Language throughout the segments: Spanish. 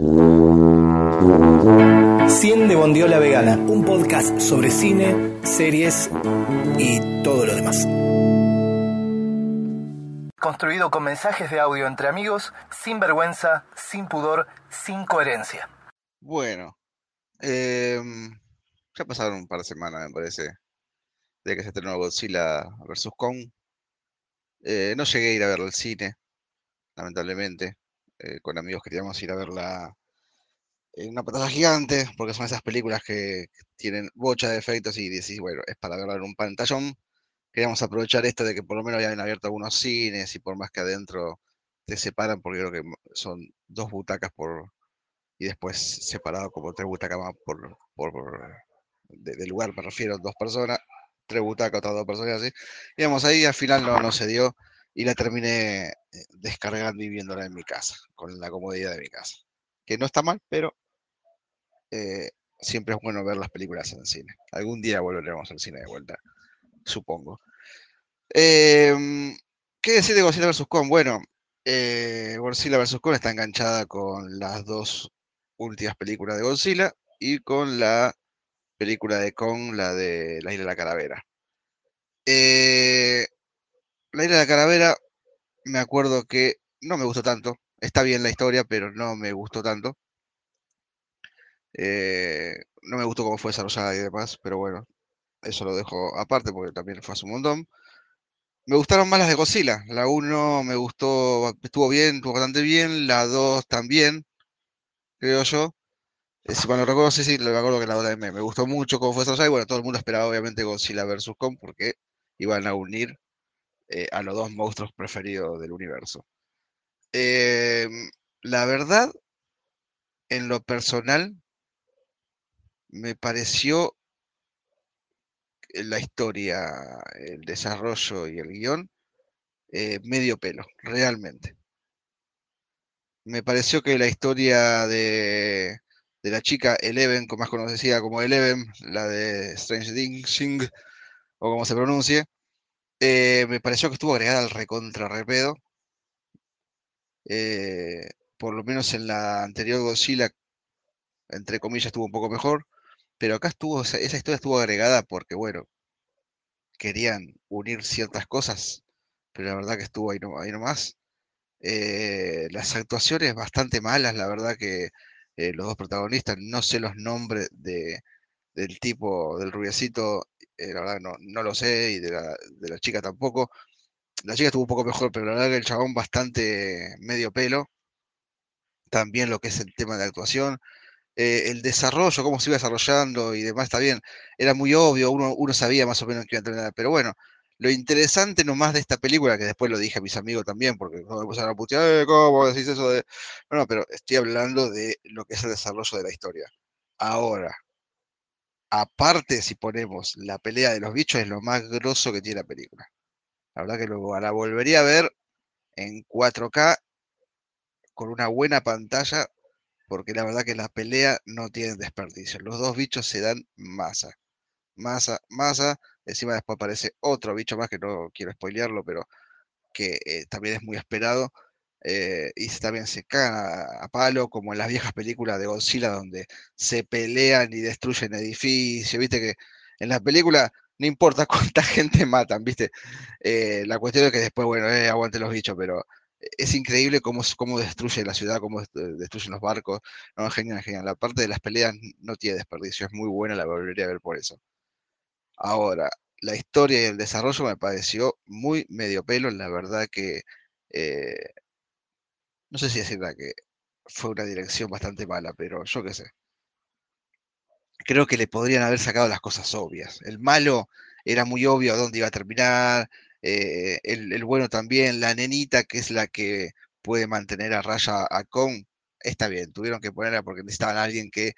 Cien de Bondiola Vegana, un podcast sobre cine, series y todo lo demás. Construido con mensajes de audio entre amigos, sin vergüenza, sin pudor, sin coherencia. Bueno, em, ya pasaron un par de semanas, me parece, de que se estrenó Godzilla vs. Kong. Eh, no llegué a ir a verlo al cine, lamentablemente. Eh, con amigos queríamos ir a verla en una pantalla gigante, porque son esas películas que tienen bocha de efectos y decís, bueno, es para verla en un pantallón. Queríamos aprovechar esto de que por lo menos habían abierto algunos cines y por más que adentro te separan, porque creo que son dos butacas por y después separado como tres butacas más por, por, de, lugar, me refiero, dos personas, tres butacas, otras dos personas así. Y vamos ahí, al final no, no se dio y la terminé eh, descargando y viéndola en mi casa, con la comodidad de mi casa. Que no está mal, pero eh, siempre es bueno ver las películas en cine. Algún día volveremos al cine de vuelta, supongo. Em, ¿Qué decir de Godzilla vs. Kong? Bueno, eh, Godzilla vs. Kong está enganchada con las dos últimas películas de Godzilla y con la película de Kong, la de La Isla de la Calavera. Eh, la Isla de la Calavera, me acuerdo que no me gustó tanto. Está bien la historia, pero no me gustó tanto. Eh, no me gustó cómo fue desarrollada y demás, pero bueno, eso lo dejo aparte porque también fue hace un montón. Me gustaron más las de Godzilla. La 1 me gustó, estuvo bien, estuvo bastante bien. La 2 también, creo yo. Eh, si cuando recuerdo, sí, sí, me acuerdo que la 2 me, me gustó mucho cómo fue desarrollada. Y bueno, todo el mundo esperaba obviamente Godzilla vs. Kong porque iban a unir eh, a los dos monstruos preferidos del universo. Em, la verdad, en lo personal, me pareció la historia, el desarrollo y el guion eh, medio pelo, realmente. Me pareció que la historia de, la chica Eleven, como más conocida como Eleven, la de Strange Things, o como se pronuncie, eh, me pareció que estuvo agregada al recontra repedo. Eh, por lo menos en la anterior Godzilla, entre comillas, estuvo un poco mejor. Pero acá estuvo, esa, historia estuvo agregada porque, bueno, querían unir ciertas cosas, pero la verdad que estuvo ahí, ahí nomás. Eh, las actuaciones bastante malas, la verdad que los dos protagonistas, no sé los nombres de, del tipo, del rubiecito, eh, la verdad no, no, lo sé, y de la, de la, chica tampoco. La chica estuvo un poco mejor, pero la verdad que el chabón bastante medio pelo. También lo que es el tema de actuación. Eh, el desarrollo, cómo se iba desarrollando y demás, está bien. Era muy obvio, uno, uno sabía más o menos que iba a terminar, pero bueno, lo interesante nomás de esta película, que después lo dije a mis amigos también, porque no me pusieron a putear, eh, ¿cómo decís eso de...? No, no, pero estoy hablando de lo que es el desarrollo de la historia. Ahora, aparte, si ponemos la pelea de los bichos, es lo más grosso que tiene la película. La verdad que luego la volvería a ver en 4K con una buena pantalla, porque la verdad que la pelea no tiene desperdicio. Los dos bichos se dan masa. Masa, masa. Encima después aparece otro bicho más que no quiero spoilearlo, pero que eh, también es muy esperado. Eh, y también se cagan a, palo, como en las viejas películas de Godzilla, donde se pelean y destruyen edificios, viste que en la película no importa cuánta gente matan, viste, eh, la cuestión es que después, bueno, eh, aguante los bichos, pero es increíble cómo, cómo destruye la ciudad, cómo destruyen los barcos, genial, genial, la parte de las peleas no tiene desperdicio, es muy buena, la volvería a ver por eso. Ahora, la historia y el desarrollo me pareció muy medio pelo, la verdad que no sé si decirla que fue una dirección bastante mala, pero yo qué sé. Creo que le podrían haber sacado las cosas obvias. El malo era muy obvio a dónde iba a terminar, eh, el, bueno también, la nenita que es la que puede mantener a raya a Kong, está bien, tuvieron que ponerla porque necesitaban a alguien que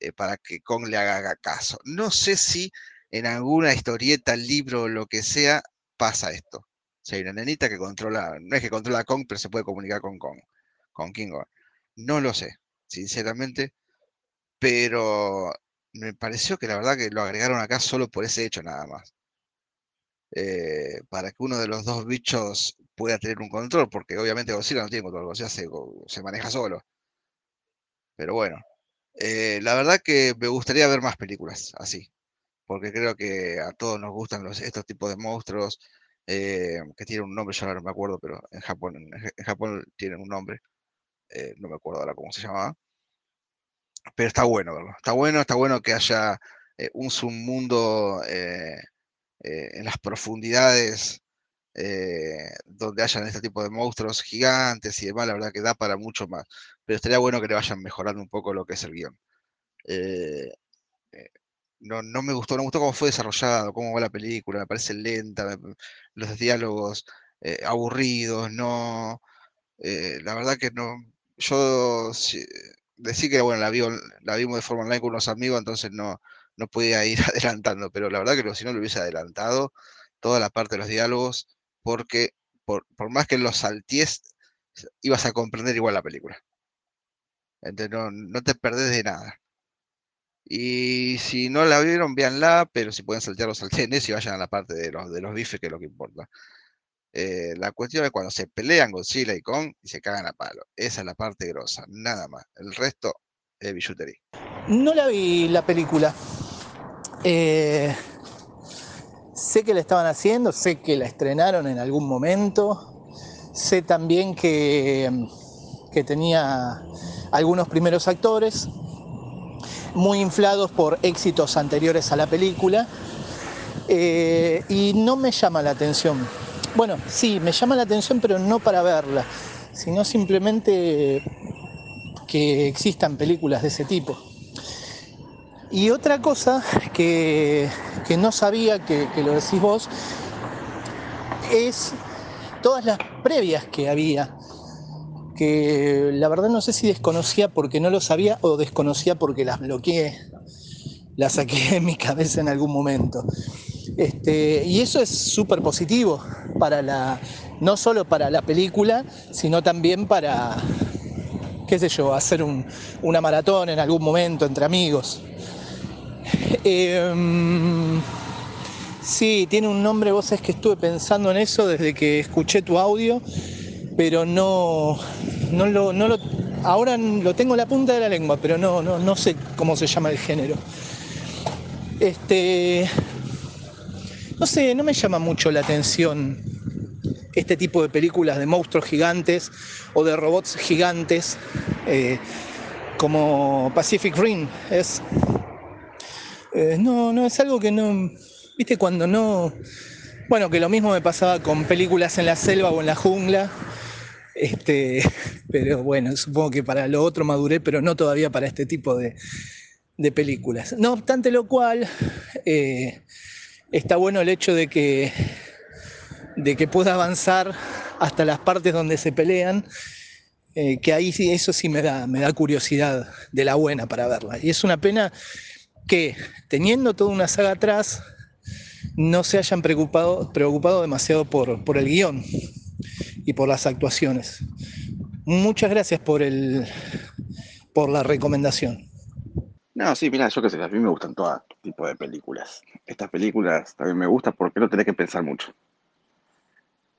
eh, para que Kong le haga caso. No sé si en alguna historieta, libro lo que sea pasa esto. Si hay una nenita que controla, no es que controla a Kong, pero se puede comunicar con Kong, con King Kong. No lo sé, sinceramente, pero me pareció que la verdad que lo agregaron acá solo por ese hecho nada más. Eh, para que uno de los dos bichos pueda tener un control, porque obviamente Godzilla no tiene control, Godzilla se, se maneja solo. Pero bueno, eh, la verdad que me gustaría ver más películas así, porque creo que a todos nos gustan los, estos tipos de monstruos eh, que tienen un nombre, yo no me acuerdo, pero en Japón, en, Japón tienen un nombre, eh, no me acuerdo ahora cómo se llamaba. Pero está bueno está bueno, está bueno que haya un submundo en las profundidades donde hayan este tipo de monstruos gigantes y demás, la verdad que da para mucho más. Pero estaría bueno que le vayan mejorando un poco lo que es el guion. Eh, eh, no, no, me gustó, no me gustó cómo fue desarrollado, cómo va la película, me parece lenta, los diálogos eh, aburridos, no. la verdad que no. Yo decía que bueno, la, la vimos de forma online con unos amigos, entonces no, no podía ir adelantando, pero la verdad que si no lo hubiese adelantado, toda la parte de los diálogos, porque por, más que los salties, ibas a comprender igual la película. Entonces no, te perdés de nada. Y si no la vieron, véanla, pero si pueden saltear los saltenes y vayan a la parte de los, de los bifes, que es lo que importa. Eh, la cuestión es cuando se pelean Godzilla y Kong y se cagan a palo. Esa es la parte grosa, nada más. El resto es billutería. No la vi la película. Eh, sé que la estaban haciendo, sé que la estrenaron en algún momento. Sé también que, que tenía algunos primeros actores muy inflados por éxitos anteriores a la película. Eh, y no me llama la atención. Bueno, sí, me llama la atención, pero no para verla, sino simplemente que existan películas de ese tipo. Y otra cosa que, no sabía, que, lo decís vos, es todas las previas que había, la verdad no sé si desconocía porque no lo sabía o desconocía porque las bloqueé, las saqué de mi cabeza en algún momento. Este, y eso es súper positivo para la, no solo para la película, sino también para, qué sé yo, hacer una maratón en algún momento entre amigos. Em, sí, tiene un nombre, vos es que estuve pensando en eso desde que escuché tu audio, pero no, no lo, no lo ahora lo tengo en la punta de la lengua, pero no, no, no sé cómo se llama el género. Este, no sé, no me llama mucho la atención este tipo de películas de monstruos gigantes o de robots gigantes eh, como Pacific Rim. Es, eh, no, no, es algo que no. Viste, cuando no. Bueno, que lo mismo me pasaba con películas en la selva o en la jungla. Este, pero bueno, supongo que para lo otro maduré, pero no todavía para este tipo de, películas. No obstante lo cual, eh, está bueno el hecho de que, de que pueda avanzar hasta las partes donde se pelean, eh, que ahí eso sí me da, me da curiosidad de la buena para verla. Y es una pena que teniendo toda una saga atrás, no se hayan preocupado, preocupado demasiado por, por el guion y por las actuaciones. Muchas gracias por, el, por la recomendación. No, sí, mira, yo qué sé, a mí me gustan todo tipo de películas. Estas películas también me gustan porque no tenés que pensar mucho.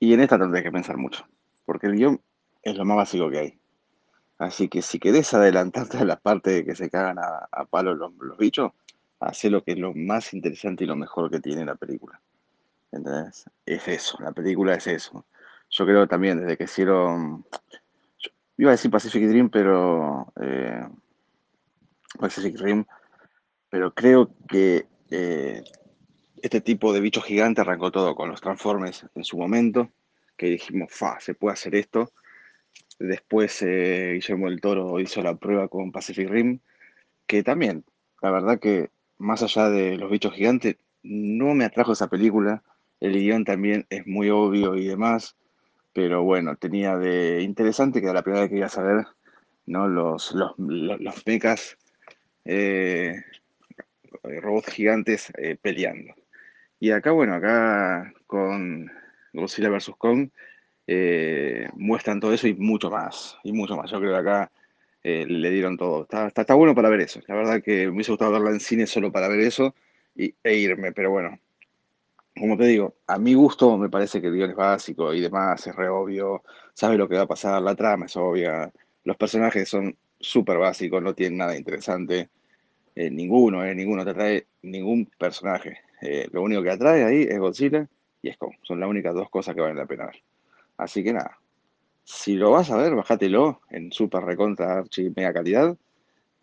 Y en esta tendré que pensar mucho, porque el guion es lo más básico que hay. Así que si querés adelantarte a la parte de que se cagan a, palo los, bichos, hace lo que es lo más interesante y lo mejor que tiene la película. ¿Entendés? Es eso, la película es eso. Yo creo también, desde que hicieron. iba a decir Pacific Dream, pero. Eh, Pacific Rim, pero creo que eh, este tipo de bicho gigante arrancó todo con los Transformers en su momento, que dijimos, fa, se puede hacer esto Después eh, Guillermo del Toro hizo la prueba con Pacific Rim, que también, la verdad que más allá de los bichos gigantes, no me atrajo esa película. El guion también es muy obvio y demás, pero bueno, tenía de interesante que era la primera vez que iba a saber ¿no? los, los, los, eh, robots gigantes eh, peleando. Y acá, bueno, acá con Godzilla vs. Kong, eh, muestran todo eso y mucho más, y mucho más. Yo creo que acá eh, le dieron todo. Está, está, bueno para ver eso. La verdad que me hubiese gustado verla en cine solo para ver eso y, e irme, pero bueno. Como te digo, a mi gusto me parece que el guion es básico y demás, es re obvio, sabe lo que va a pasar, la trama es obvia, los personajes son súper básico, no tienen nada interesante. Eh, ninguno, eh, ninguno te atrae ningún personaje. Eh, lo único que atrae ahí es Godzilla y es Kong. Son las únicas dos cosas que valen la pena ver. Así que nada, si lo vas a ver, bájatelo en super recontra archi mega calidad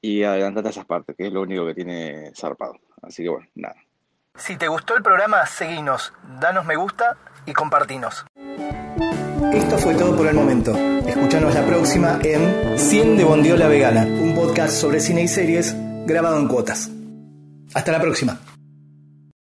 y adelantate a esas partes, que es lo único que tiene zarpado. Así que bueno, nada. Si te gustó el programa, seguinos, danos me gusta y compartinos. Esto fue todo por el momento. Escuchanos la próxima en 100 de Bondiola Vegana, un podcast sobre cine y series grabado en cuotas. Hasta la próxima.